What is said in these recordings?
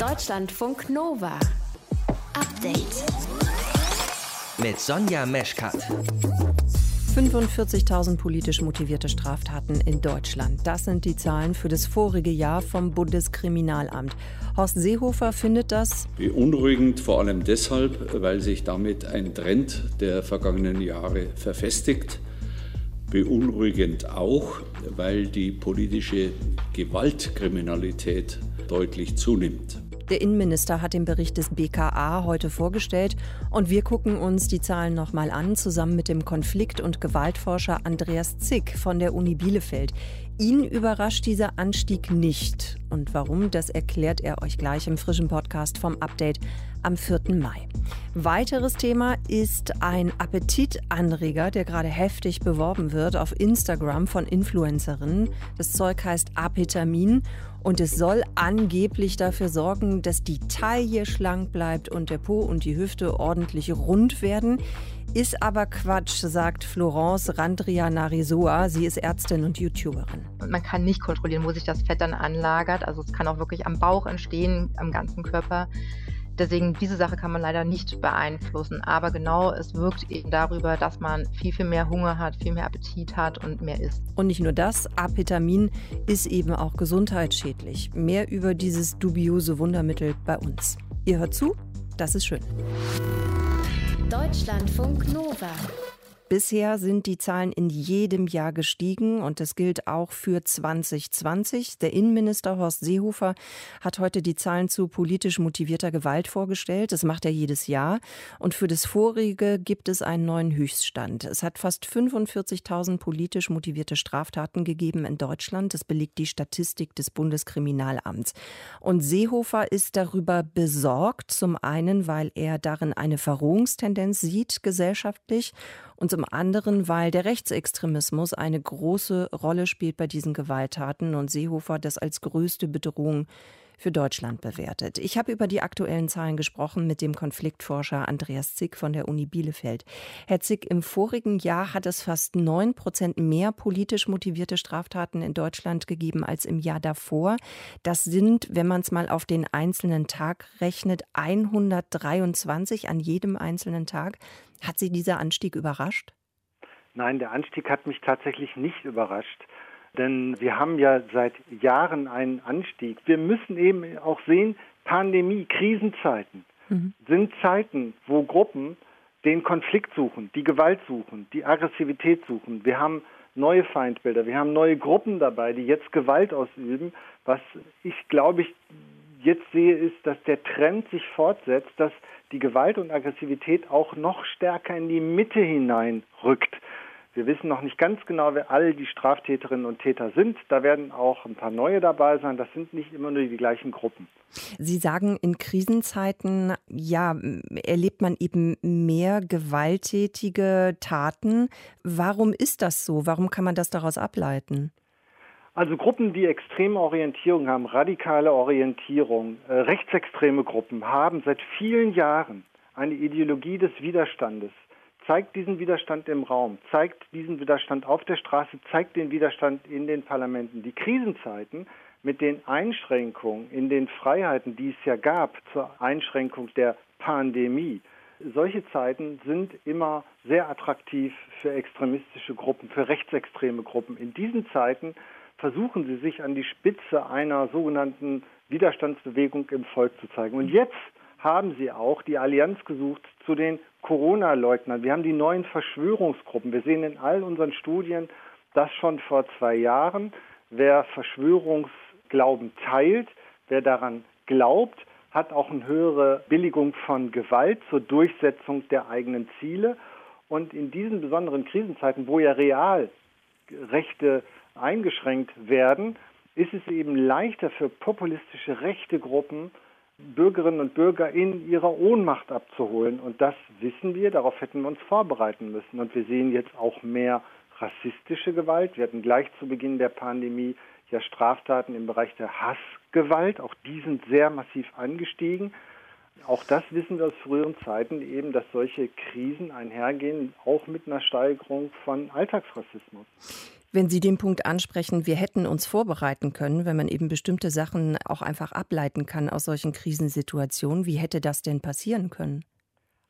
Deutschlandfunk Nova. Update. Mit Sonja Meschkat. 45.000 politisch motivierte Straftaten in Deutschland. Das sind die Zahlen für das vorige Jahr vom Bundeskriminalamt. Horst Seehofer findet das beunruhigend, vor allem deshalb, weil sich damit ein Trend der vergangenen Jahre verfestigt. Beunruhigend auch, weil die politische Gewaltkriminalität deutlich zunimmt. Der Innenminister hat den Bericht des BKA heute vorgestellt und wir gucken uns die Zahlen nochmal an, zusammen mit dem Konflikt- und Gewaltforscher Andreas Zick von der Uni Bielefeld. Ihn überrascht dieser Anstieg nicht. Und warum, das erklärt er euch gleich im frischen Podcast vom Update am 4. Mai. Weiteres Thema ist ein Appetitanreger, der gerade heftig beworben wird auf Instagram von Influencerinnen. Das Zeug heißt Apetamin und es soll angeblich dafür sorgen, dass die Taille schlank bleibt und der Po und die Hüfte ordentlich rund werden. Ist aber Quatsch, sagt Florence Randria Narisoa. Sie ist Ärztin und YouTuberin. Man kann nicht kontrollieren, wo sich das Fett dann anlagert. Also es kann auch wirklich am Bauch entstehen, am ganzen Körper. Deswegen, diese Sache kann man leider nicht beeinflussen. Aber genau, es wirkt eben darüber, dass man viel, viel mehr Hunger hat, viel mehr Appetit hat und mehr isst. Und nicht nur das, Apetamin ist eben auch gesundheitsschädlich. Mehr über dieses dubiose Wundermittel bei uns. Ihr hört zu, das ist schön. Deutschlandfunk Nova. Bisher sind die Zahlen in jedem Jahr gestiegen und das gilt auch für 2020. Der Innenminister Horst Seehofer hat heute die Zahlen zu politisch motivierter Gewalt vorgestellt. Das macht er jedes Jahr. Und für das vorige gibt es einen neuen Höchststand. Es hat fast 45.000 politisch motivierte Straftaten gegeben in Deutschland. Das belegt die Statistik des Bundeskriminalamts. Und Seehofer ist darüber besorgt. Zum einen, weil er darin eine Verrohungstendenz sieht gesellschaftlich und zum anderen, weil der Rechtsextremismus eine große Rolle spielt bei diesen Gewalttaten und Seehofer das als größte Bedrohung für Deutschland bewertet. Ich habe über die aktuellen Zahlen gesprochen mit dem Konfliktforscher Andreas Zick von der Uni Bielefeld. Herr Zick, im vorigen Jahr hat es fast neun Prozent mehr politisch motivierte Straftaten in Deutschland gegeben als im Jahr davor. Das sind, wenn man es mal auf den einzelnen Tag rechnet, 123 an jedem einzelnen Tag. Hat Sie dieser Anstieg überrascht? Nein, der Anstieg hat mich tatsächlich nicht überrascht. Denn wir haben ja seit Jahren einen Anstieg. Wir müssen eben auch sehen, Pandemie, Krisenzeiten mhm. sind Zeiten, wo Gruppen den Konflikt suchen, die Gewalt suchen, die Aggressivität suchen. Wir haben neue Feindbilder, wir haben neue Gruppen dabei, die jetzt Gewalt ausüben. Was ich glaube ich jetzt sehe, ist, dass der Trend sich fortsetzt, dass die Gewalt und Aggressivität auch noch stärker in die Mitte hineinrückt. Wir wissen noch nicht ganz genau, wer all die Straftäterinnen und Täter sind. Da werden auch ein paar neue dabei sein. Das sind nicht immer nur die gleichen Gruppen. Sie sagen, in Krisenzeiten, ja, erlebt man eben mehr gewalttätige Taten. Warum ist das so? Warum kann man das daraus ableiten? Also Gruppen, die extreme Orientierung haben, radikale Orientierung, äh, rechtsextreme Gruppen haben seit vielen Jahren eine Ideologie des Widerstandes zeigt diesen Widerstand im Raum, zeigt diesen Widerstand auf der Straße, zeigt den Widerstand in den Parlamenten. Die Krisenzeiten mit den Einschränkungen in den Freiheiten, die es ja gab zur Einschränkung der Pandemie, solche Zeiten sind immer sehr attraktiv für extremistische Gruppen, für rechtsextreme Gruppen. In diesen Zeiten versuchen sie sich an die Spitze einer sogenannten Widerstandsbewegung im Volk zu zeigen. Und jetzt haben sie auch die Allianz gesucht zu den Corona-Leugnern. Wir haben die neuen Verschwörungsgruppen. Wir sehen in all unseren Studien das schon vor zwei Jahren. Wer Verschwörungsglauben teilt, wer daran glaubt, hat auch eine höhere Billigung von Gewalt zur Durchsetzung der eigenen Ziele. Und in diesen besonderen Krisenzeiten, wo ja real Rechte eingeschränkt werden, ist es eben leichter für populistische rechte Gruppen, Bürgerinnen und Bürger in ihrer Ohnmacht abzuholen. Und das wissen wir, darauf hätten wir uns vorbereiten müssen. Und wir sehen jetzt auch mehr rassistische Gewalt. Wir hatten gleich zu Beginn der Pandemie ja Straftaten im Bereich der Hassgewalt. Auch die sind sehr massiv angestiegen. Auch das wissen wir aus früheren Zeiten eben, dass solche Krisen einhergehen, auch mit einer Steigerung von Alltagsrassismus. Wenn Sie den Punkt ansprechen, wir hätten uns vorbereiten können, wenn man eben bestimmte Sachen auch einfach ableiten kann aus solchen Krisensituationen, wie hätte das denn passieren können?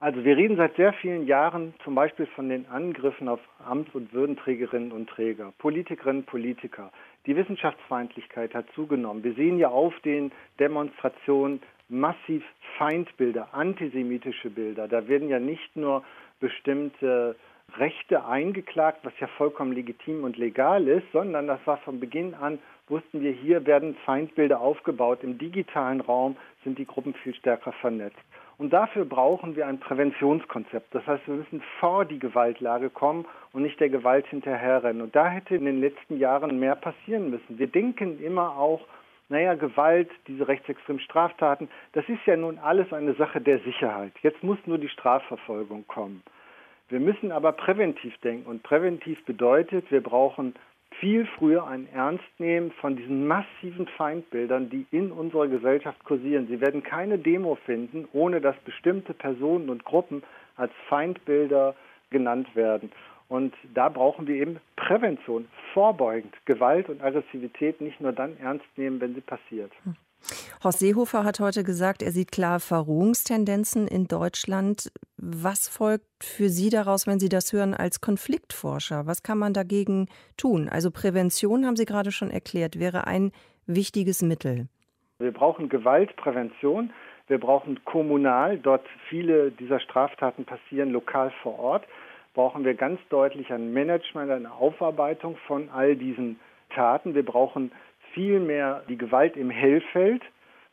Also wir reden seit sehr vielen Jahren zum Beispiel von den Angriffen auf Amts- und Würdenträgerinnen und Träger, Politikerinnen und Politiker. Die Wissenschaftsfeindlichkeit hat zugenommen. Wir sehen ja auf den Demonstrationen massiv Feindbilder, antisemitische Bilder. Da werden ja nicht nur bestimmte Rechte eingeklagt, was ja vollkommen legitim und legal ist, sondern das war von Beginn an, wussten wir, hier werden Feindbilder aufgebaut. Im digitalen Raum sind die Gruppen viel stärker vernetzt. Und dafür brauchen wir ein Präventionskonzept. Das heißt, wir müssen vor die Gewaltlage kommen und nicht der Gewalt hinterherrennen. Und da hätte in den letzten Jahren mehr passieren müssen. Wir denken immer auch, naja, Gewalt, diese rechtsextremen Straftaten, das ist ja nun alles eine Sache der Sicherheit. Jetzt muss nur die Strafverfolgung kommen. Wir müssen aber präventiv denken. Und präventiv bedeutet, wir brauchen viel früher ein Ernstnehmen von diesen massiven Feindbildern, die in unserer Gesellschaft kursieren. Sie werden keine Demo finden, ohne dass bestimmte Personen und Gruppen als Feindbilder genannt werden. Und da brauchen wir eben Prävention, vorbeugend, Gewalt und Aggressivität nicht nur dann ernst nehmen, wenn sie passiert. Horst Seehofer hat heute gesagt, er sieht klar Verrohungstendenzen in Deutschland. Was folgt für Sie daraus, wenn Sie das hören, als Konfliktforscher? Was kann man dagegen tun? Also Prävention, haben Sie gerade schon erklärt, wäre ein wichtiges Mittel. Wir brauchen Gewaltprävention. Wir brauchen kommunal, dort viele dieser Straftaten passieren lokal vor Ort, brauchen wir ganz deutlich ein Management, eine Aufarbeitung von all diesen Taten. Wir brauchen viel mehr die Gewalt im Hellfeld.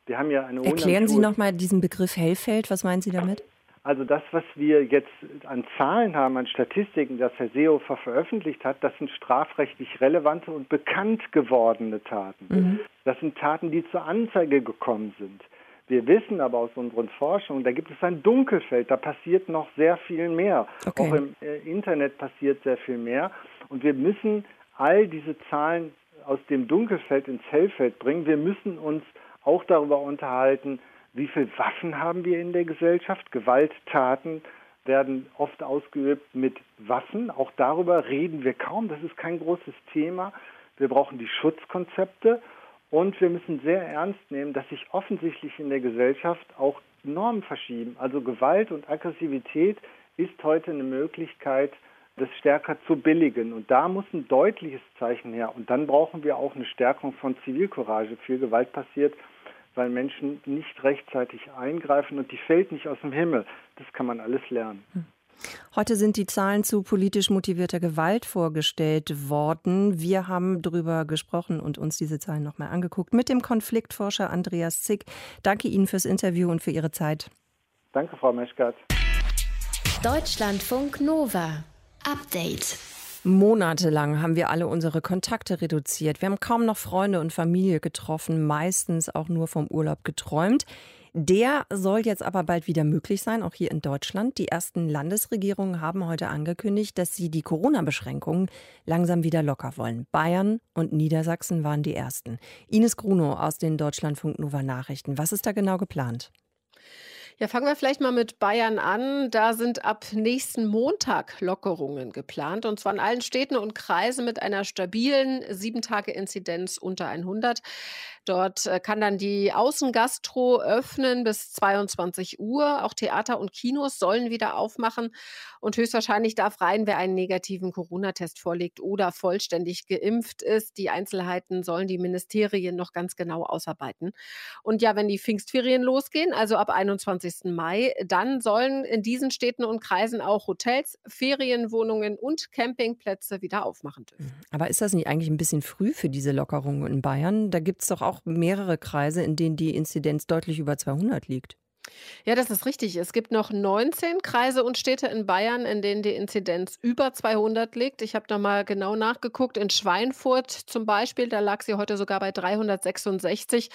Wir haben ja eine Erklären Sie nochmal diesen Begriff Hellfeld. Was meinen Sie damit? Also das, was wir jetzt an Zahlen haben, an Statistiken, das Herr Seehofer veröffentlicht hat, das sind strafrechtlich relevante und bekannt gewordene Taten. Mhm. Das sind Taten, die zur Anzeige gekommen sind. Wir wissen aber aus unseren Forschungen, da gibt es ein Dunkelfeld, da passiert noch sehr viel mehr. Okay. Auch im äh, Internet passiert sehr viel mehr. Und wir müssen all diese Zahlen aus dem Dunkelfeld ins Hellfeld bringen. Wir müssen uns auch darüber unterhalten, wie viele Waffen haben wir in der Gesellschaft. Gewalttaten werden oft ausgeübt mit Waffen. Auch darüber reden wir kaum. Das ist kein großes Thema. Wir brauchen die Schutzkonzepte und wir müssen sehr ernst nehmen, dass sich offensichtlich in der Gesellschaft auch Normen verschieben. Also Gewalt und Aggressivität ist heute eine Möglichkeit, das stärker zu billigen. Und da muss ein deutliches Zeichen her. Und dann brauchen wir auch eine Stärkung von Zivilcourage. Viel Gewalt passiert, weil Menschen nicht rechtzeitig eingreifen und die fällt nicht aus dem Himmel. Das kann man alles lernen. Hm. Heute sind die Zahlen zu politisch motivierter Gewalt vorgestellt worden. Wir haben darüber gesprochen und uns diese Zahlen nochmal angeguckt mit dem Konfliktforscher Andreas Zick. Danke Ihnen fürs Interview und für Ihre Zeit. Danke, Frau Meschkat. Deutschlandfunk Nova. Update. Monatelang haben wir alle unsere Kontakte reduziert. Wir haben kaum noch Freunde und Familie getroffen, meistens auch nur vom Urlaub geträumt. Der soll jetzt aber bald wieder möglich sein, auch hier in Deutschland. Die ersten Landesregierungen haben heute angekündigt, dass sie die Corona-Beschränkungen langsam wieder locker wollen. Bayern und Niedersachsen waren die ersten. Ines Grunow aus den Deutschlandfunk Nova Nachrichten. Was ist da genau geplant? Ja, fangen wir vielleicht mal mit Bayern an. Da sind ab nächsten Montag Lockerungen geplant und zwar in allen Städten und Kreisen mit einer stabilen 7-Tage-Inzidenz unter 100. Dort äh, kann dann die Außengastro öffnen bis 22 Uhr. Auch Theater und Kinos sollen wieder aufmachen. Und höchstwahrscheinlich darf rein, wer einen negativen Corona-Test vorlegt oder vollständig geimpft ist. Die Einzelheiten sollen die Ministerien noch ganz genau ausarbeiten. Und ja, wenn die Pfingstferien losgehen, also ab 21. Mai, dann sollen in diesen Städten und Kreisen auch Hotels, Ferienwohnungen und Campingplätze wieder aufmachen dürfen. Aber ist das nicht eigentlich ein bisschen früh für diese Lockerungen in Bayern? Da gibt es doch auch auch mehrere Kreise, in denen die Inzidenz deutlich über 200 liegt. Ja, das ist richtig. Es gibt noch 19 Kreise und Städte in Bayern, in denen die Inzidenz über 200 liegt. Ich habe da mal genau nachgeguckt. In Schweinfurt zum Beispiel, da lag sie heute sogar bei 366.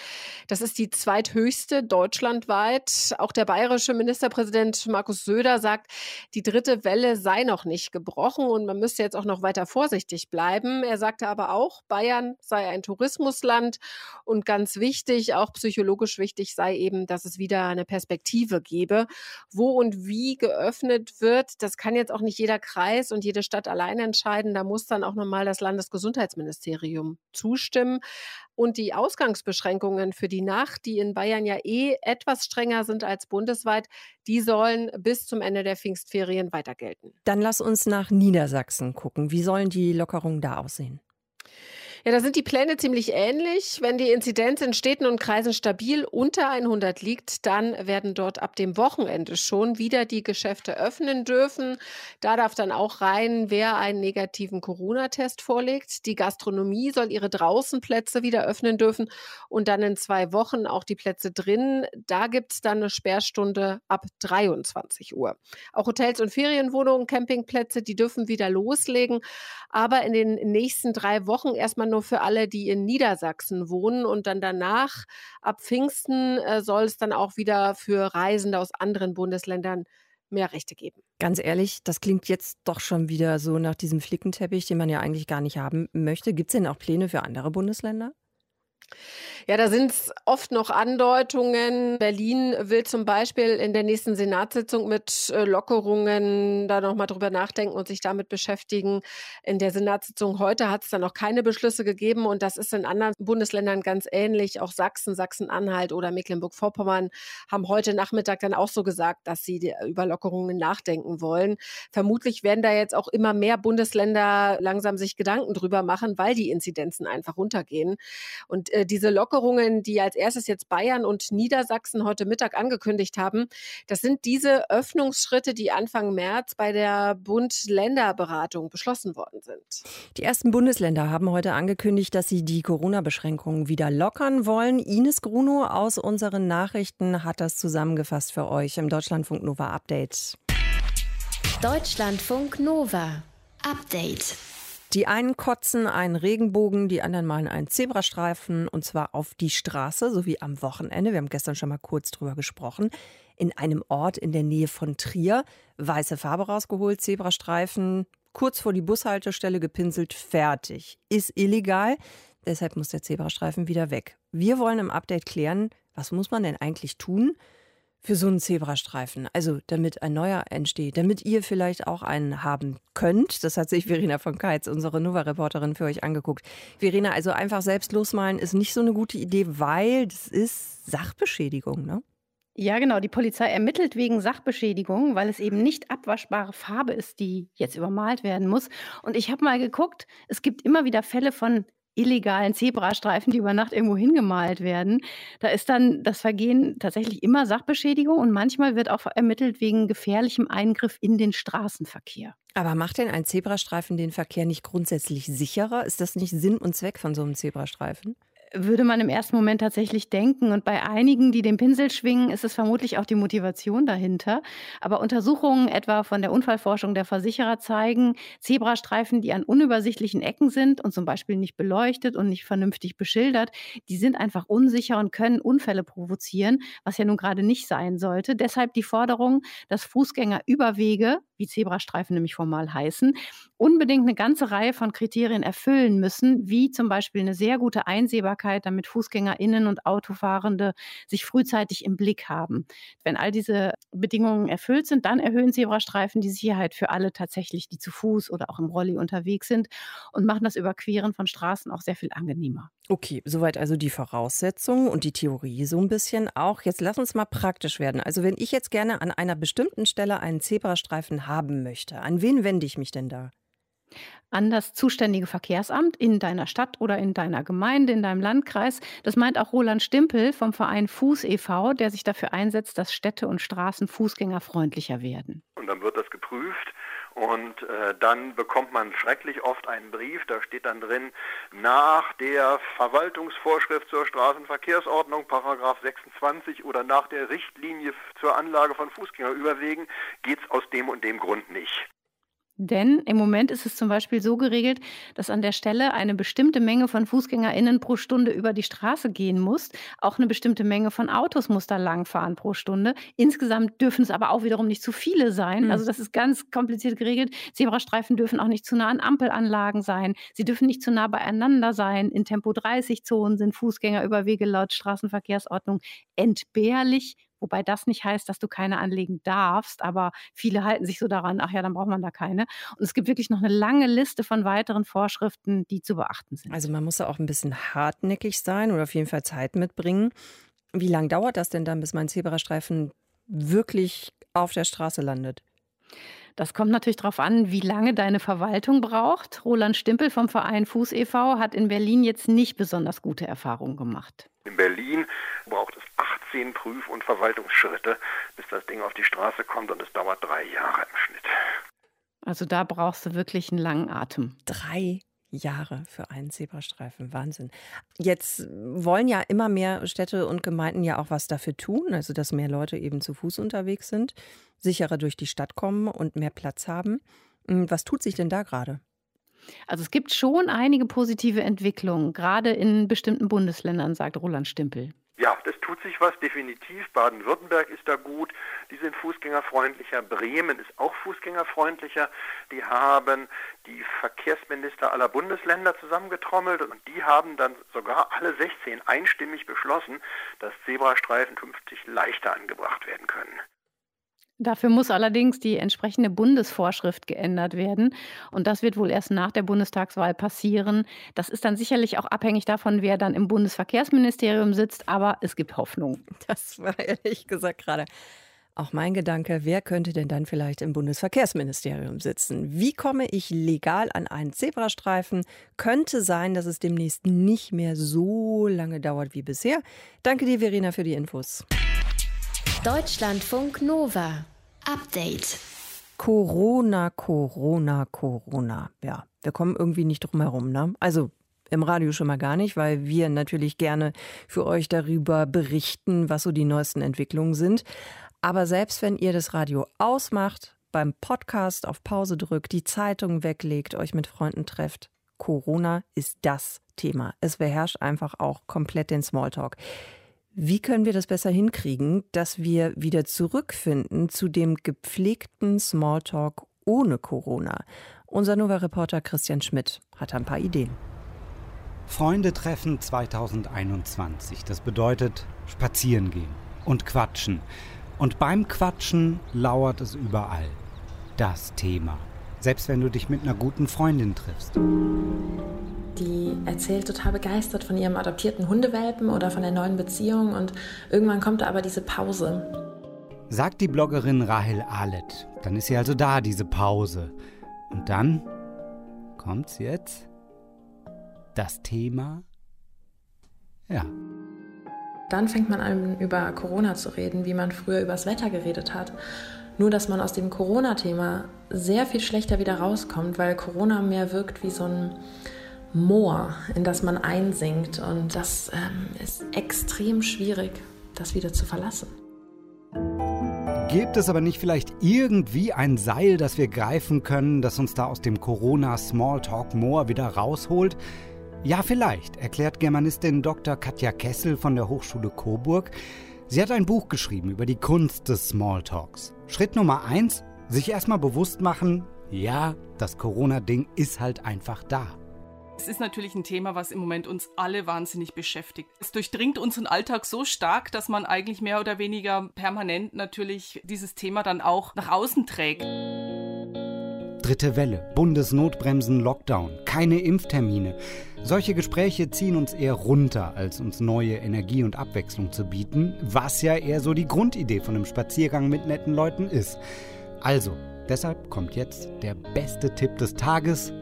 Das ist die zweithöchste deutschlandweit. Auch der bayerische Ministerpräsident Markus Söder sagt, die dritte Welle sei noch nicht gebrochen und man müsste jetzt auch noch weiter vorsichtig bleiben. Er sagte aber auch, Bayern sei ein Tourismusland und ganz wichtig, auch psychologisch wichtig sei eben, dass es wieder eine Perspektive Perspektive gebe. Wo und wie geöffnet wird, das kann jetzt auch nicht jeder Kreis und jede Stadt allein entscheiden. Da muss dann auch nochmal das Landesgesundheitsministerium zustimmen. Und die Ausgangsbeschränkungen für die Nacht, die in Bayern ja eh etwas strenger sind als bundesweit, die sollen bis zum Ende der Pfingstferien weiter gelten. Dann lass uns nach Niedersachsen gucken. Wie sollen die Lockerungen da aussehen? Ja, da sind die Pläne ziemlich ähnlich. Wenn die Inzidenz in Städten und Kreisen stabil unter 100 liegt, dann werden dort ab dem Wochenende schon wieder die Geschäfte öffnen dürfen. Da darf dann auch rein, wer einen negativen Corona-Test vorlegt. Die Gastronomie soll ihre Draußenplätze wieder öffnen dürfen und dann in zwei Wochen auch die Plätze drin. Da gibt es dann eine Sperrstunde ab 23 Uhr. Auch Hotels und Ferienwohnungen, Campingplätze, die dürfen wieder loslegen. Aber in den nächsten drei Wochen erstmal nur für alle, die in Niedersachsen wohnen. Und dann danach, ab Pfingsten, äh, soll es dann auch wieder für Reisende aus anderen Bundesländern mehr Rechte geben. Ganz ehrlich, das klingt jetzt doch schon wieder so nach diesem Flickenteppich, den man ja eigentlich gar nicht haben möchte. Gibt es denn auch Pläne für andere Bundesländer? Ja, da sind es oft noch Andeutungen. Berlin will zum Beispiel in der nächsten Senatssitzung mit äh, Lockerungen da nochmal drüber nachdenken und sich damit beschäftigen. In der Senatssitzung heute hat es dann noch keine Beschlüsse gegeben und das ist in anderen Bundesländern ganz ähnlich. Auch Sachsen, Sachsen-Anhalt oder Mecklenburg-Vorpommern haben heute Nachmittag dann auch so gesagt, dass sie über Lockerungen nachdenken wollen. Vermutlich werden da jetzt auch immer mehr Bundesländer langsam sich Gedanken drüber machen, weil die Inzidenzen einfach runtergehen. Und äh, diese Lockerungen, die als erstes jetzt Bayern und Niedersachsen heute Mittag angekündigt haben, das sind diese Öffnungsschritte, die Anfang März bei der Bund-Länder-Beratung beschlossen worden sind. Die ersten Bundesländer haben heute angekündigt, dass sie die Corona-Beschränkungen wieder lockern wollen. Ines Gruno aus unseren Nachrichten hat das zusammengefasst für euch im Deutschlandfunk Nova Update. Deutschlandfunk Nova Update. Die einen kotzen einen Regenbogen, die anderen malen einen Zebrastreifen und zwar auf die Straße, so wie am Wochenende. Wir haben gestern schon mal kurz drüber gesprochen. In einem Ort in der Nähe von Trier. Weiße Farbe rausgeholt, Zebrastreifen, kurz vor die Bushaltestelle gepinselt, fertig. Ist illegal, deshalb muss der Zebrastreifen wieder weg. Wir wollen im Update klären, was muss man denn eigentlich tun, für so einen Zebrastreifen. Also damit ein neuer entsteht, damit ihr vielleicht auch einen haben könnt. Das hat sich Verena von Keitz, unsere Nova-Reporterin, für euch angeguckt. Verena, also einfach selbst losmalen ist nicht so eine gute Idee, weil das ist Sachbeschädigung, ne? Ja, genau. Die Polizei ermittelt wegen Sachbeschädigung, weil es eben nicht abwaschbare Farbe ist, die jetzt übermalt werden muss. Und ich habe mal geguckt, es gibt immer wieder Fälle von illegalen Zebrastreifen, die über Nacht irgendwo hingemalt werden. Da ist dann das Vergehen tatsächlich immer Sachbeschädigung und manchmal wird auch ermittelt wegen gefährlichem Eingriff in den Straßenverkehr. Aber macht denn ein Zebrastreifen den Verkehr nicht grundsätzlich sicherer? Ist das nicht Sinn und Zweck von so einem Zebrastreifen? Würde man im ersten Moment tatsächlich denken. Und bei einigen, die den Pinsel schwingen, ist es vermutlich auch die Motivation dahinter. Aber Untersuchungen etwa von der Unfallforschung der Versicherer zeigen, Zebrastreifen, die an unübersichtlichen Ecken sind und zum Beispiel nicht beleuchtet und nicht vernünftig beschildert, die sind einfach unsicher und können Unfälle provozieren, was ja nun gerade nicht sein sollte. Deshalb die Forderung, dass Fußgängerüberwege, wie Zebrastreifen nämlich formal heißen, unbedingt eine ganze Reihe von Kriterien erfüllen müssen, wie zum Beispiel eine sehr gute Einsehbarkeit, damit FußgängerInnen und Autofahrende sich frühzeitig im Blick haben. Wenn all diese Bedingungen erfüllt sind, dann erhöhen Zebrastreifen die Sicherheit für alle tatsächlich, die zu Fuß oder auch im Rolli unterwegs sind und machen das Überqueren von Straßen auch sehr viel angenehmer. Okay, soweit also die Voraussetzungen und die Theorie so ein bisschen auch. Jetzt lass uns mal praktisch werden. Also wenn ich jetzt gerne an einer bestimmten Stelle einen Zebrastreifen haben möchte, an wen wende ich mich denn da? An das zuständige Verkehrsamt in deiner Stadt oder in deiner Gemeinde, in deinem Landkreis. Das meint auch Roland Stimpel vom Verein Fuß e.V., der sich dafür einsetzt, dass Städte und Straßen fußgängerfreundlicher werden. Und dann wird das geprüft und äh, dann bekommt man schrecklich oft einen Brief, da steht dann drin, nach der Verwaltungsvorschrift zur Straßenverkehrsordnung, Paragraph 26 oder nach der Richtlinie zur Anlage von Fußgängerüberwegen geht es aus dem und dem Grund nicht. Denn im Moment ist es zum Beispiel so geregelt, dass an der Stelle eine bestimmte Menge von FußgängerInnen pro Stunde über die Straße gehen muss. Auch eine bestimmte Menge von Autos muss da langfahren pro Stunde. Insgesamt dürfen es aber auch wiederum nicht zu viele sein. Mhm. Also das ist ganz kompliziert geregelt. Zebrastreifen dürfen auch nicht zu nah an Ampelanlagen sein. Sie dürfen nicht zu nah beieinander sein. In Tempo 30 Zonen sind Fußgängerüberwege laut Straßenverkehrsordnung entbehrlich Wobei das nicht heißt, dass du keine anlegen darfst, aber viele halten sich so daran, ach ja, dann braucht man da keine. Und es gibt wirklich noch eine lange Liste von weiteren Vorschriften, die zu beachten sind. Also man muss da auch ein bisschen hartnäckig sein oder auf jeden Fall Zeit mitbringen. Wie lange dauert das denn dann, bis mein Zebrastreifen wirklich auf der Straße landet? Das kommt natürlich darauf an, wie lange deine Verwaltung braucht. Roland Stimpel vom Verein Fuß e.V. hat in Berlin jetzt nicht besonders gute Erfahrungen gemacht. In Berlin braucht es 18 Prüf- und Verwaltungsschritte, bis das Ding auf die Straße kommt und es dauert drei Jahre im Schnitt. Also da brauchst du wirklich einen langen Atem. Drei Jahre für einen Zebrastreifen. Wahnsinn. Jetzt wollen ja immer mehr Städte und Gemeinden ja auch was dafür tun, also dass mehr Leute eben zu Fuß unterwegs sind, sicherer durch die Stadt kommen und mehr Platz haben. Hm, was tut sich denn da gerade? Also es gibt schon einige positive Entwicklungen, gerade in bestimmten Bundesländern, sagt Roland Stimpel. Ja, das tut sich was, definitiv. Baden-Württemberg ist da gut. Die sind fußgängerfreundlicher. Bremen ist auch fußgängerfreundlicher. Die haben die Verkehrsminister aller Bundesländer zusammengetrommelt und die haben dann sogar alle 16 einstimmig beschlossen, dass Zebrastreifen künftig leichter angebracht werden können. Dafür muss allerdings die entsprechende Bundesvorschrift geändert werden. Und das wird wohl erst nach der Bundestagswahl passieren. Das ist dann sicherlich auch abhängig davon, wer dann im Bundesverkehrsministerium sitzt. Aber es gibt Hoffnung. Das war ehrlich gesagt gerade auch mein Gedanke. Wer könnte denn dann vielleicht im Bundesverkehrsministerium sitzen? Wie komme ich legal an einen Zebrastreifen? Könnte sein, dass es demnächst nicht mehr so lange dauert wie bisher. Danke dir, Verena, für die Infos. Deutschlandfunk Nova. Update. Corona, Corona, Corona. Ja, wir kommen irgendwie nicht drum herum, ne? Also im Radio schon mal gar nicht, weil wir natürlich gerne für euch darüber berichten, was so die neuesten Entwicklungen sind. Aber selbst wenn ihr das Radio ausmacht, beim Podcast auf Pause drückt, die Zeitung weglegt, euch mit Freunden trefft, Corona ist das Thema. Es beherrscht einfach auch komplett den Smalltalk. Wie können wir das besser hinkriegen, dass wir wieder zurückfinden zu dem gepflegten Smalltalk ohne Corona? Unser Nova-Reporter Christian Schmidt hat ein paar Ideen. Freunde treffen 2021. Das bedeutet spazieren gehen und quatschen. Und beim Quatschen lauert es überall. Das Thema. Selbst wenn du dich mit einer guten Freundin triffst. Die erzählt total begeistert von ihrem adoptierten Hundewelpen oder von der neuen Beziehung und irgendwann kommt da aber diese Pause. Sagt die Bloggerin Rahel Ahlet. Dann ist sie also da, diese Pause. Und dann kommt's jetzt? Das Thema? Ja. Dann fängt man an, über Corona zu reden, wie man früher übers Wetter geredet hat. Nur, dass man aus dem Corona-Thema sehr viel schlechter wieder rauskommt, weil Corona mehr wirkt wie so ein Moor, in das man einsinkt. Und das ähm, ist extrem schwierig, das wieder zu verlassen. Gibt es aber nicht vielleicht irgendwie ein Seil, das wir greifen können, das uns da aus dem Corona-Smalltalk-Moor wieder rausholt? Ja, vielleicht, erklärt Germanistin Dr. Katja Kessel von der Hochschule Coburg. Sie hat ein Buch geschrieben über die Kunst des Smalltalks. Schritt Nummer eins: sich erstmal bewusst machen, ja, das Corona-Ding ist halt einfach da. Es ist natürlich ein Thema, was im Moment uns alle wahnsinnig beschäftigt. Es durchdringt unseren Alltag so stark, dass man eigentlich mehr oder weniger permanent natürlich dieses Thema dann auch nach außen trägt. Dritte Welle, Bundesnotbremsen, Lockdown, keine Impftermine. Solche Gespräche ziehen uns eher runter, als uns neue Energie und Abwechslung zu bieten, was ja eher so die Grundidee von einem Spaziergang mit netten Leuten ist. Also, deshalb kommt jetzt der beste Tipp des Tages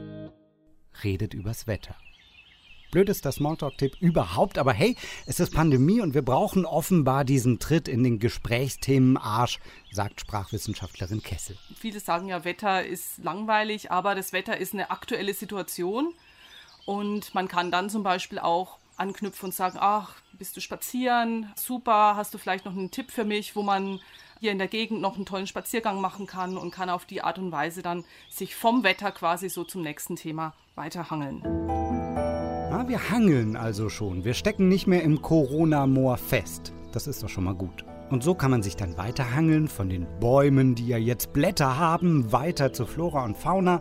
redet übers Wetter. Blödester Smalltalk-Tipp überhaupt, aber hey, es ist Pandemie und wir brauchen offenbar diesen Tritt in den Gesprächsthemen-Arsch, sagt Sprachwissenschaftlerin Kessel. Viele sagen ja, Wetter ist langweilig, aber das Wetter ist eine aktuelle Situation und man kann dann zum Beispiel auch anknüpfen und sagen, ach, bist du spazieren? Super, hast du vielleicht noch einen Tipp für mich, wo man hier in der Gegend noch einen tollen Spaziergang machen kann und kann auf die Art und Weise dann sich vom Wetter quasi so zum nächsten Thema weiterhangeln. Na, wir hangeln also schon. Wir stecken nicht mehr im Corona-Moor fest. Das ist doch schon mal gut. Und so kann man sich dann weiterhangeln von den Bäumen, die ja jetzt Blätter haben, weiter zu Flora und Fauna,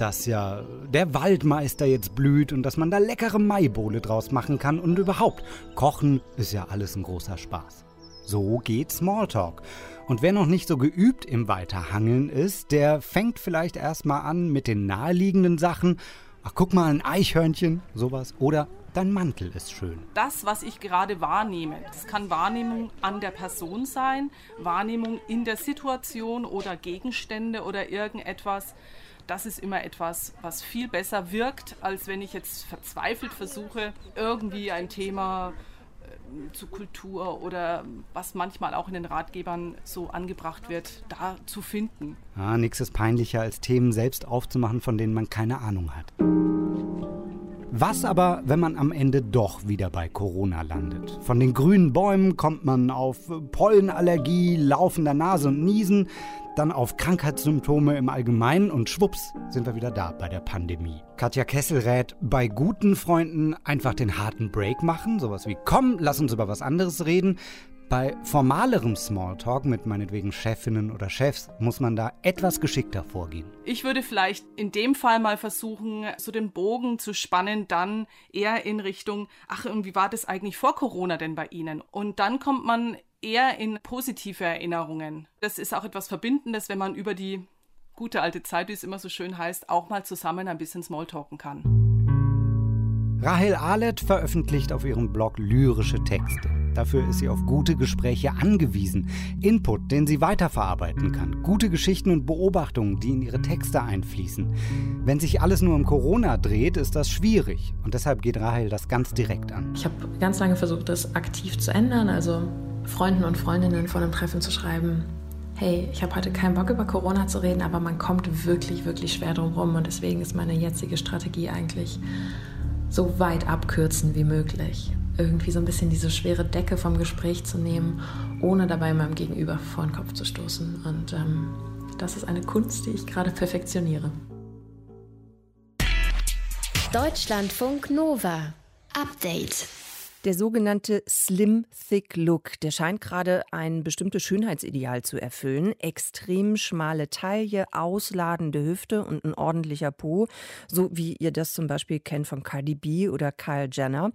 dass ja der Waldmeister jetzt blüht und dass man da leckere Maibowle draus machen kann und überhaupt, Kochen ist ja alles ein großer Spaß. So geht Smalltalk. Und wer noch nicht so geübt im Weiterhangeln ist, der fängt vielleicht erstmal an mit den naheliegenden Sachen. Ach, guck mal, ein Eichhörnchen, sowas. Oder dein Mantel ist schön. Das, was ich gerade wahrnehme, das kann Wahrnehmung an der Person sein, Wahrnehmung in der Situation oder Gegenstände oder irgendetwas. Das ist immer etwas, was viel besser wirkt, als wenn ich jetzt verzweifelt versuche, irgendwie ein Thema äh, zu Kultur oder was manchmal auch in den Ratgebern so angebracht wird, da zu finden. Ah, nichts ist peinlicher, als Themen selbst aufzumachen, von denen man keine Ahnung hat. Was aber, wenn man am Ende doch wieder bei Corona landet? Von den grünen Bäumen kommt man auf Pollenallergie, laufender Nase und Niesen, dann auf Krankheitssymptome im Allgemeinen und schwupps sind wir wieder da bei der Pandemie. Katja Kessel rät, bei guten Freunden einfach den harten Break machen, sowas wie komm, lass uns über was anderes reden. Bei formalerem Smalltalk mit meinetwegen Chefinnen oder Chefs muss man da etwas geschickter vorgehen. Ich würde vielleicht in dem Fall mal versuchen, so den Bogen zu spannen, dann eher in Richtung, ach, und wie war das eigentlich vor Corona denn bei Ihnen? Und dann kommt man eher in positive Erinnerungen. Das ist auch etwas Verbindendes, wenn man über die gute alte Zeit, wie es immer so schön heißt, auch mal zusammen ein bisschen Smalltalken kann. Rahel Ahlet veröffentlicht auf ihrem Blog lyrische Texte. Dafür ist sie auf gute Gespräche angewiesen. Input, den sie weiterverarbeiten kann. Gute Geschichten und Beobachtungen, die in ihre Texte einfließen. Wenn sich alles nur um Corona dreht, ist das schwierig. Und deshalb geht Rahel das ganz direkt an. Ich habe ganz lange versucht, das aktiv zu ändern. Also Freunden und Freundinnen vor einem Treffen zu schreiben. Hey, ich habe heute keinen Bock über Corona zu reden, aber man kommt wirklich, wirklich schwer drum rum. Und deswegen ist meine jetzige Strategie eigentlich so weit abkürzen wie möglich irgendwie so ein bisschen diese schwere Decke vom Gespräch zu nehmen, ohne dabei meinem Gegenüber vor den Kopf zu stoßen. Und ähm, das ist eine Kunst, die ich gerade perfektioniere. Deutschlandfunk Nova. Update. Der sogenannte Slim Thick Look, der scheint gerade ein bestimmtes Schönheitsideal zu erfüllen. Extrem schmale Taille, ausladende Hüfte und ein ordentlicher Po, so wie ihr das zum Beispiel kennt von Cardi B oder Kyle Jenner.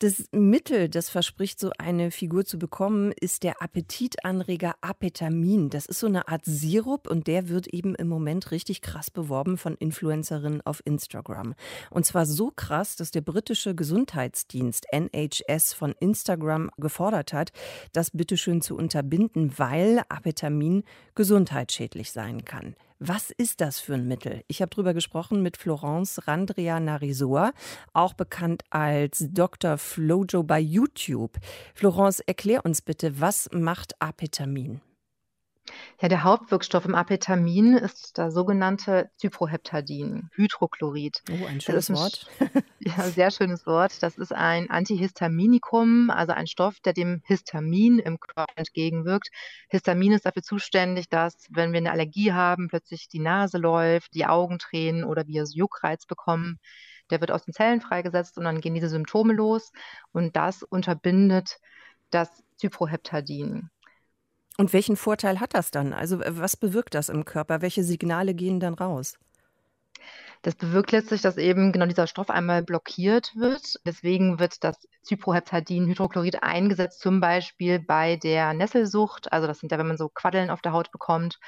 Das Mittel, das verspricht, so eine Figur zu bekommen, ist der Appetitanreger Apetamin. Das ist so eine Art Sirup und der wird eben im Moment richtig krass beworben von Influencerinnen auf Instagram. Und zwar so krass, dass der britische Gesundheitsdienst NHS NHS von Instagram gefordert hat, das bitteschön zu unterbinden, weil Apetamin gesundheitsschädlich sein kann. Was ist das für ein Mittel? Ich habe darüber gesprochen mit Florence Randria Narisor, auch bekannt als Dr. Flojo bei YouTube. Florence, erklär uns bitte, was macht Apetamin? Ja, der Hauptwirkstoff im Apetamin ist das sogenannte Cyproheptadin, Hydrochlorid. Oh, ein schönes ein, Wort. ja, sehr schönes Wort. Das ist ein Antihistaminikum, also ein Stoff, der dem Histamin im Körper entgegenwirkt. Histamin ist dafür zuständig, dass, wenn wir eine Allergie haben, plötzlich die Nase läuft, die Augen tränen oder wir Juckreiz bekommen. Der wird aus den Zellen freigesetzt und dann gehen diese Symptome los und das unterbindet das Cyproheptadin. Und welchen Vorteil hat das dann? Also was bewirkt das im Körper? Welche Signale gehen dann raus? Das bewirkt letztlich, dass eben genau dieser Stoff einmal blockiert wird. Deswegen wird das Cyproheptadin-Hydrochlorid eingesetzt, zum Beispiel bei der Nesselsucht. Also das sind ja, wenn man so Quaddeln auf der Haut bekommt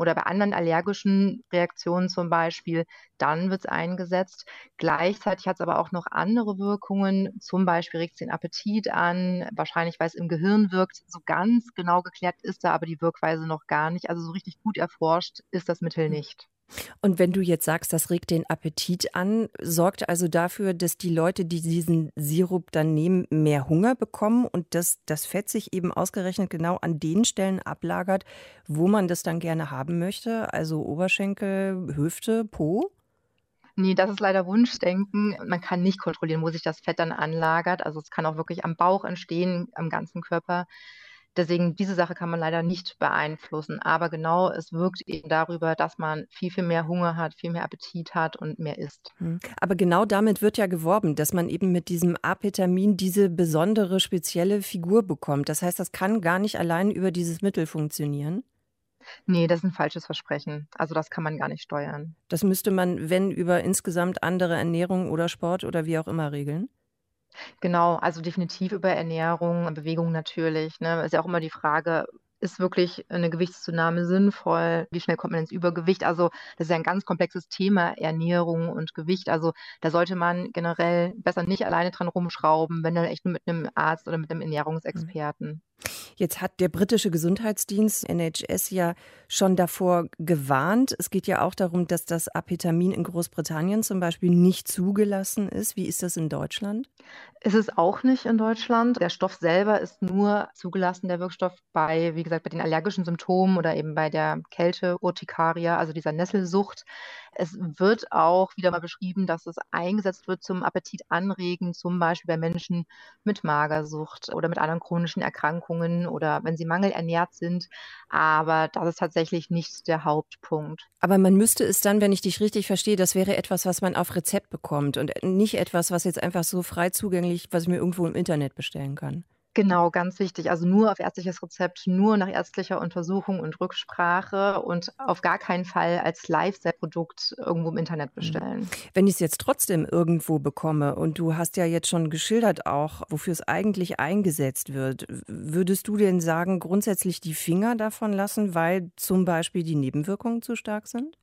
oder bei anderen allergischen Reaktionen zum Beispiel, dann wird es eingesetzt. Gleichzeitig hat es aber auch noch andere Wirkungen, zum Beispiel regt es den Appetit an, wahrscheinlich weil es im Gehirn wirkt. So ganz genau geklärt ist da aber die Wirkweise noch gar nicht. Also so richtig gut erforscht ist das Mittel hm. nicht. Und wenn du jetzt sagst, das regt den Appetit an, sorgt also dafür, dass die Leute, die diesen Sirup dann nehmen, mehr Hunger bekommen und dass das Fett sich eben ausgerechnet genau an den Stellen ablagert, wo man das dann gerne haben möchte, also Oberschenkel, Hüfte, Po? Nee, das ist leider Wunschdenken. Man kann nicht kontrollieren, wo sich das Fett dann anlagert. Also es kann auch wirklich am Bauch entstehen, am ganzen Körper. Deswegen, diese Sache kann man leider nicht beeinflussen. Aber genau, es wirkt eben darüber, dass man viel, viel mehr Hunger hat, viel mehr Appetit hat und mehr isst. Hm. Aber genau damit wird ja geworben, dass man eben mit diesem Apetamin diese besondere, spezielle Figur bekommt. Das heißt, das kann gar nicht allein über dieses Mittel funktionieren. Nee, das ist ein falsches Versprechen. Also das kann man gar nicht steuern. Das müsste man, wenn über insgesamt andere Ernährung oder Sport oder wie auch immer regeln? Genau, also definitiv über Ernährung, Bewegung natürlich. Ne? Ist ja auch immer die Frage, ist wirklich eine Gewichtszunahme sinnvoll? Wie schnell kommt man ins Übergewicht? Also das ist ja ein ganz komplexes Thema, Ernährung und Gewicht. Also da sollte man generell besser nicht alleine dran rumschrauben, wenn dann echt nur mit einem Arzt oder mit einem Ernährungsexperten. Jetzt hat der britische Gesundheitsdienst NHS ja schon davor gewarnt. Es geht ja auch darum, dass das Apetamin in Großbritannien zum Beispiel nicht zugelassen ist. Wie ist das in Deutschland? Ist es auch nicht in Deutschland. Der Stoff selber ist nur zugelassen, der Wirkstoff bei, wie gesagt, bei den allergischen Symptomen oder eben bei der Kälte, Urtikaria, also dieser Nesselsucht. Es wird auch wieder mal beschrieben, dass es eingesetzt wird zum Appetit anregen, zum Beispiel bei Menschen mit Magersucht oder mit anderen chronischen Erkrankungen oder wenn sie mangelernährt sind. Aber das ist tatsächlich nicht der Hauptpunkt. Aber man müsste es dann, wenn ich dich richtig verstehe, das wäre etwas, was man auf Rezept bekommt und nicht etwas, was jetzt einfach so frei zugänglich, was ich mir irgendwo im Internet bestellen kann. Genau, ganz wichtig. Also nur auf ärztliches Rezept, nur nach ärztlicher Untersuchung und Rücksprache und auf gar keinen Fall als Lifestyle-Produkt irgendwo im Internet mhm. bestellen. Wenn ich es jetzt trotzdem irgendwo bekomme und du hast ja jetzt schon geschildert auch, wofür es eigentlich eingesetzt wird, würdest du denn sagen, grundsätzlich die Finger davon lassen, weil zum Beispiel die Nebenwirkungen zu stark sind?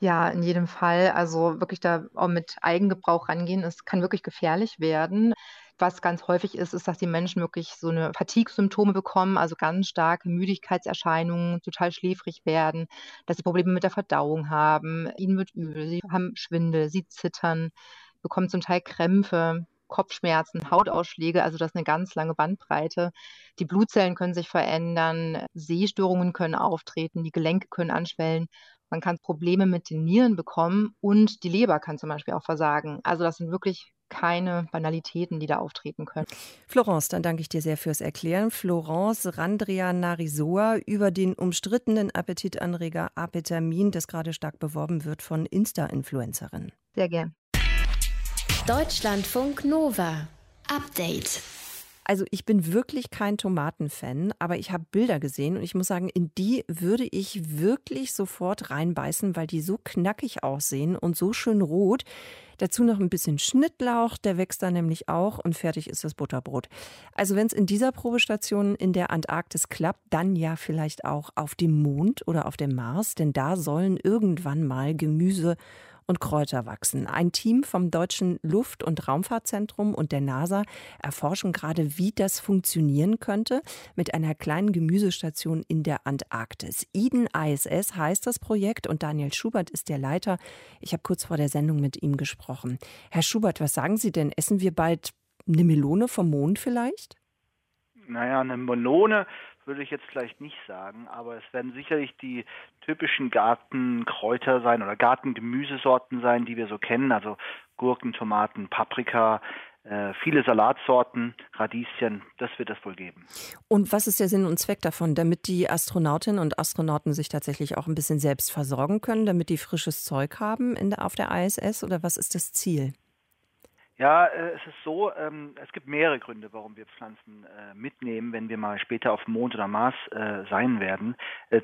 Ja, in jedem Fall. Also wirklich da auch mit Eigengebrauch rangehen. Es kann wirklich gefährlich werden. Was ganz häufig ist, ist, dass die Menschen wirklich so eine Fatigue-Symptome bekommen, also ganz starke Müdigkeitserscheinungen, total schläfrig werden, dass sie Probleme mit der Verdauung haben, ihnen wird übel, sie haben Schwindel, sie zittern, bekommen zum Teil Krämpfe, Kopfschmerzen, Hautausschläge, also das ist eine ganz lange Bandbreite. Die Blutzellen können sich verändern, Sehstörungen können auftreten, die Gelenke können anschwellen. Man kann Probleme mit den Nieren bekommen und die Leber kann zum Beispiel auch versagen. Also das sind wirklich keine Banalitäten, die da auftreten können. Florence, dann danke ich dir sehr fürs Erklären. Florence Randria Narisoa über den umstrittenen Appetitanreger Apetamin, das gerade stark beworben wird von Insta-Influencerinnen. Sehr gern. Deutschlandfunk Nova. Update. Also ich bin wirklich kein Tomatenfan, aber ich habe Bilder gesehen und ich muss sagen, in die würde ich wirklich sofort reinbeißen, weil die so knackig aussehen und so schön rot. Dazu noch ein bisschen Schnittlauch, der wächst da nämlich auch und fertig ist das Butterbrot. Also wenn es in dieser Probestation in der Antarktis klappt, dann ja vielleicht auch auf dem Mond oder auf dem Mars, denn da sollen irgendwann mal Gemüse und Kräuter wachsen. Ein Team vom Deutschen Luft- und Raumfahrtzentrum und der NASA erforschen gerade, wie das funktionieren könnte mit einer kleinen Gemüsestation in der Antarktis. Eden ISS heißt das Projekt und Daniel Schubert ist der Leiter. Ich habe kurz vor der Sendung mit ihm gesprochen. Herr Schubert, was sagen Sie denn? Essen wir bald eine Melone vom Mond vielleicht? Naja, eine Melone würde ich jetzt vielleicht nicht sagen, aber es werden sicherlich die typischen Gartenkräuter sein oder Gartengemüsesorten sein, die wir so kennen, also Gurken, Tomaten, Paprika, äh, viele Salatsorten, Radieschen, das wird es wohl geben. Und was ist der Sinn und Zweck davon? Damit die Astronautinnen und Astronauten sich tatsächlich auch ein bisschen selbst versorgen können, damit die frisches Zeug haben in auf der ISS oder was ist das Ziel? Ja, äh, es ist so, ähm, es gibt mehrere Gründe, warum wir Pflanzen äh, mitnehmen, wenn wir mal später auf Mond oder Mars äh, sein werden.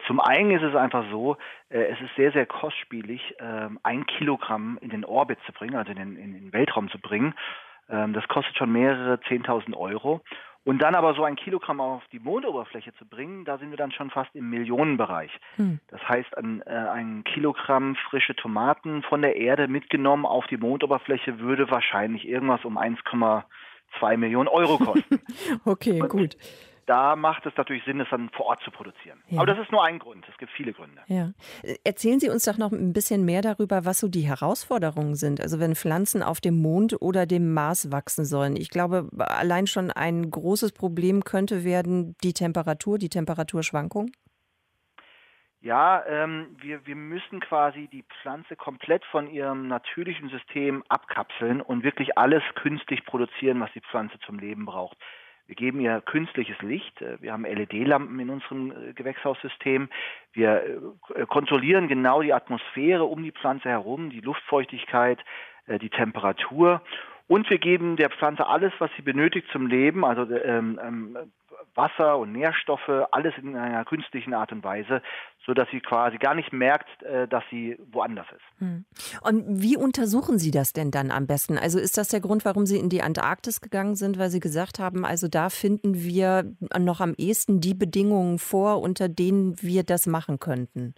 Zum einen ist es einfach so, es ist sehr, sehr kostspielig, ähm, ein Kilogramm in den Orbit zu bringen, also in den, in den Weltraum zu bringen. Ähm, das kostet schon mehrere 10.000 Euro. Und dann aber so ein Kilogramm auf die Mondoberfläche zu bringen, da sind wir dann schon fast im Millionenbereich. Hm. Das heißt, ein, äh, ein Kilogramm frische Tomaten von der Erde mitgenommen auf die Mondoberfläche würde wahrscheinlich irgendwas um 1,2 Millionen Euro kosten. okay, Und gut da macht es natürlich Sinn, es dann vor Ort zu produzieren. Ja. Aber das ist nur ein Grund. Es gibt viele Gründe. Ja. Erzählen Sie uns doch noch ein bisschen mehr darüber, was so die Herausforderungen sind. Also wenn Pflanzen auf dem Mond oder dem Mars wachsen sollen. Ich glaube, allein schon ein großes Problem könnte werden die Temperatur, die Temperaturschwankung. Ja, ähm, wir, wir müssen quasi die Pflanze komplett von ihrem natürlichen System abkapseln und wirklich alles künstlich produzieren, was die Pflanze zum Leben braucht. Wir geben ihr künstliches Licht. Äh, wir haben LED-Lampen in unserem äh, Gewächshaussystem. Wir äh, kontrollieren genau die Atmosphäre um die Pflanze herum, die Luftfeuchtigkeit, die Temperatur. Und wir geben der Pflanze alles, was sie benötigt zum Leben, also ähm, ähm, Wasser und Nährstoffe, alles in einer künstlichen Art und Weise, so dass sie quasi gar nicht merkt, äh, dass sie woanders ist. Hm. Und wie untersuchen Sie das denn dann am besten? Also ist das der Grund, warum Sie in die Antarktis gegangen sind, weil Sie gesagt haben, also da finden wir noch am ehesten die Bedingungen vor, unter denen wir das machen könnten?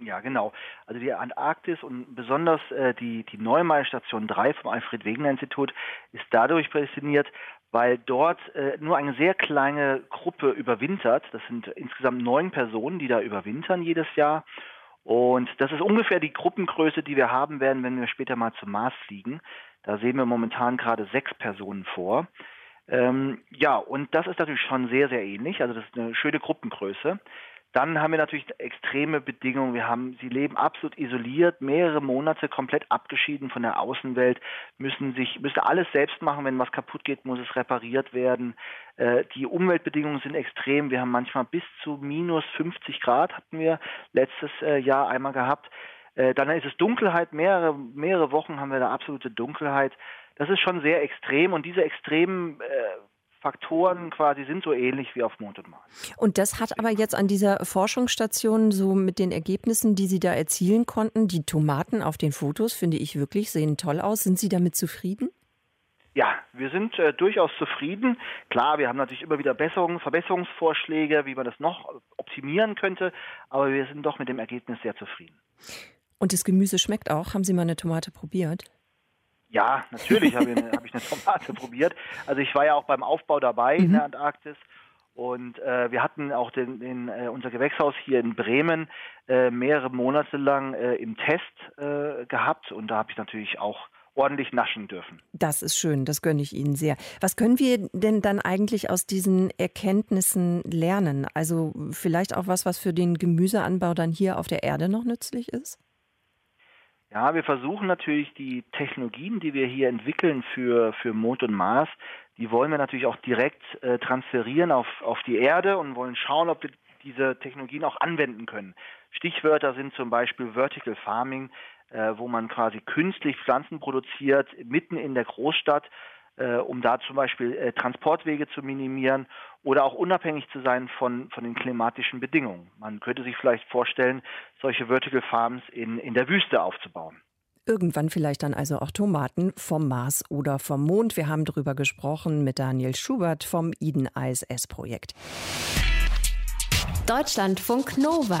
Ja, genau. Also die Antarktis und besonders äh, die, die Neumeier Station 3 vom Alfred-Wegener-Institut ist dadurch prädestiniert, weil dort äh, nur eine sehr kleine Gruppe überwintert. Das sind insgesamt neun Personen, die da überwintern jedes Jahr. Und das ist ungefähr die Gruppengröße, die wir haben werden, wenn wir später mal zum Mars fliegen. Da sehen wir momentan gerade sechs Personen vor. Ähm, ja, und das ist natürlich schon sehr, sehr ähnlich. Also das ist eine schöne Gruppengröße. Dann haben wir natürlich extreme Bedingungen. Wir haben, sie leben absolut isoliert, mehrere Monate komplett abgeschieden von der Außenwelt, müssen sich, müssen alles selbst machen. Wenn was kaputt geht, muss es repariert werden. Äh, die Umweltbedingungen sind extrem. Wir haben manchmal bis zu minus 50 Grad hatten wir letztes äh, Jahr einmal gehabt. Äh, dann ist es Dunkelheit. Mehrere, mehrere Wochen haben wir da absolute Dunkelheit. Das ist schon sehr extrem und diese extremen äh, Faktoren quasi sind so ähnlich wie auf Mond und Mars. Und das hat aber jetzt an dieser Forschungsstation so mit den Ergebnissen, die Sie da erzielen konnten, die Tomaten auf den Fotos, finde ich wirklich, sehen toll aus. Sind Sie damit zufrieden? Ja, wir sind äh, durchaus zufrieden. Klar, wir haben natürlich immer wieder Besserungen, Verbesserungsvorschläge, wie man das noch optimieren könnte, aber wir sind doch mit dem Ergebnis sehr zufrieden. Und das Gemüse schmeckt auch. Haben Sie mal eine Tomate probiert? Ja, natürlich habe ich, hab ich eine Tomate probiert. Also ich war ja auch beim Aufbau dabei mhm. in der Antarktis. Und äh, wir hatten auch den, den, äh, unser Gewächshaus hier in Bremen äh, mehrere Monate lang äh, im Test äh, gehabt. Und da habe ich natürlich auch ordentlich naschen dürfen. Das ist schön, das gönne ich Ihnen sehr. Was können wir denn dann eigentlich aus diesen Erkenntnissen lernen? Also vielleicht auch was, was für den Gemüseanbau dann hier auf der Erde noch nützlich ist? Ja, wir versuchen natürlich die Technologien, die wir hier entwickeln für, für Mond und Mars, die wollen wir natürlich auch direkt äh, transferieren auf, auf die Erde und wollen schauen, ob wir diese Technologien auch anwenden können. Stichwörter sind zum Beispiel Vertical Farming, äh, wo man quasi künstlich Pflanzen produziert, mitten in der Großstadt um da zum Beispiel äh, Transportwege zu minimieren oder auch unabhängig zu sein von, von den klimatischen Bedingungen. Man könnte sich vielleicht vorstellen, solche Vertical Farms in, in der Wüste aufzubauen. Irgendwann vielleicht dann also auch Tomaten vom Mars oder vom Mond. Wir haben darüber gesprochen mit Daniel Schubert vom Eden ISS-Projekt. Deutschlandfunk Nova.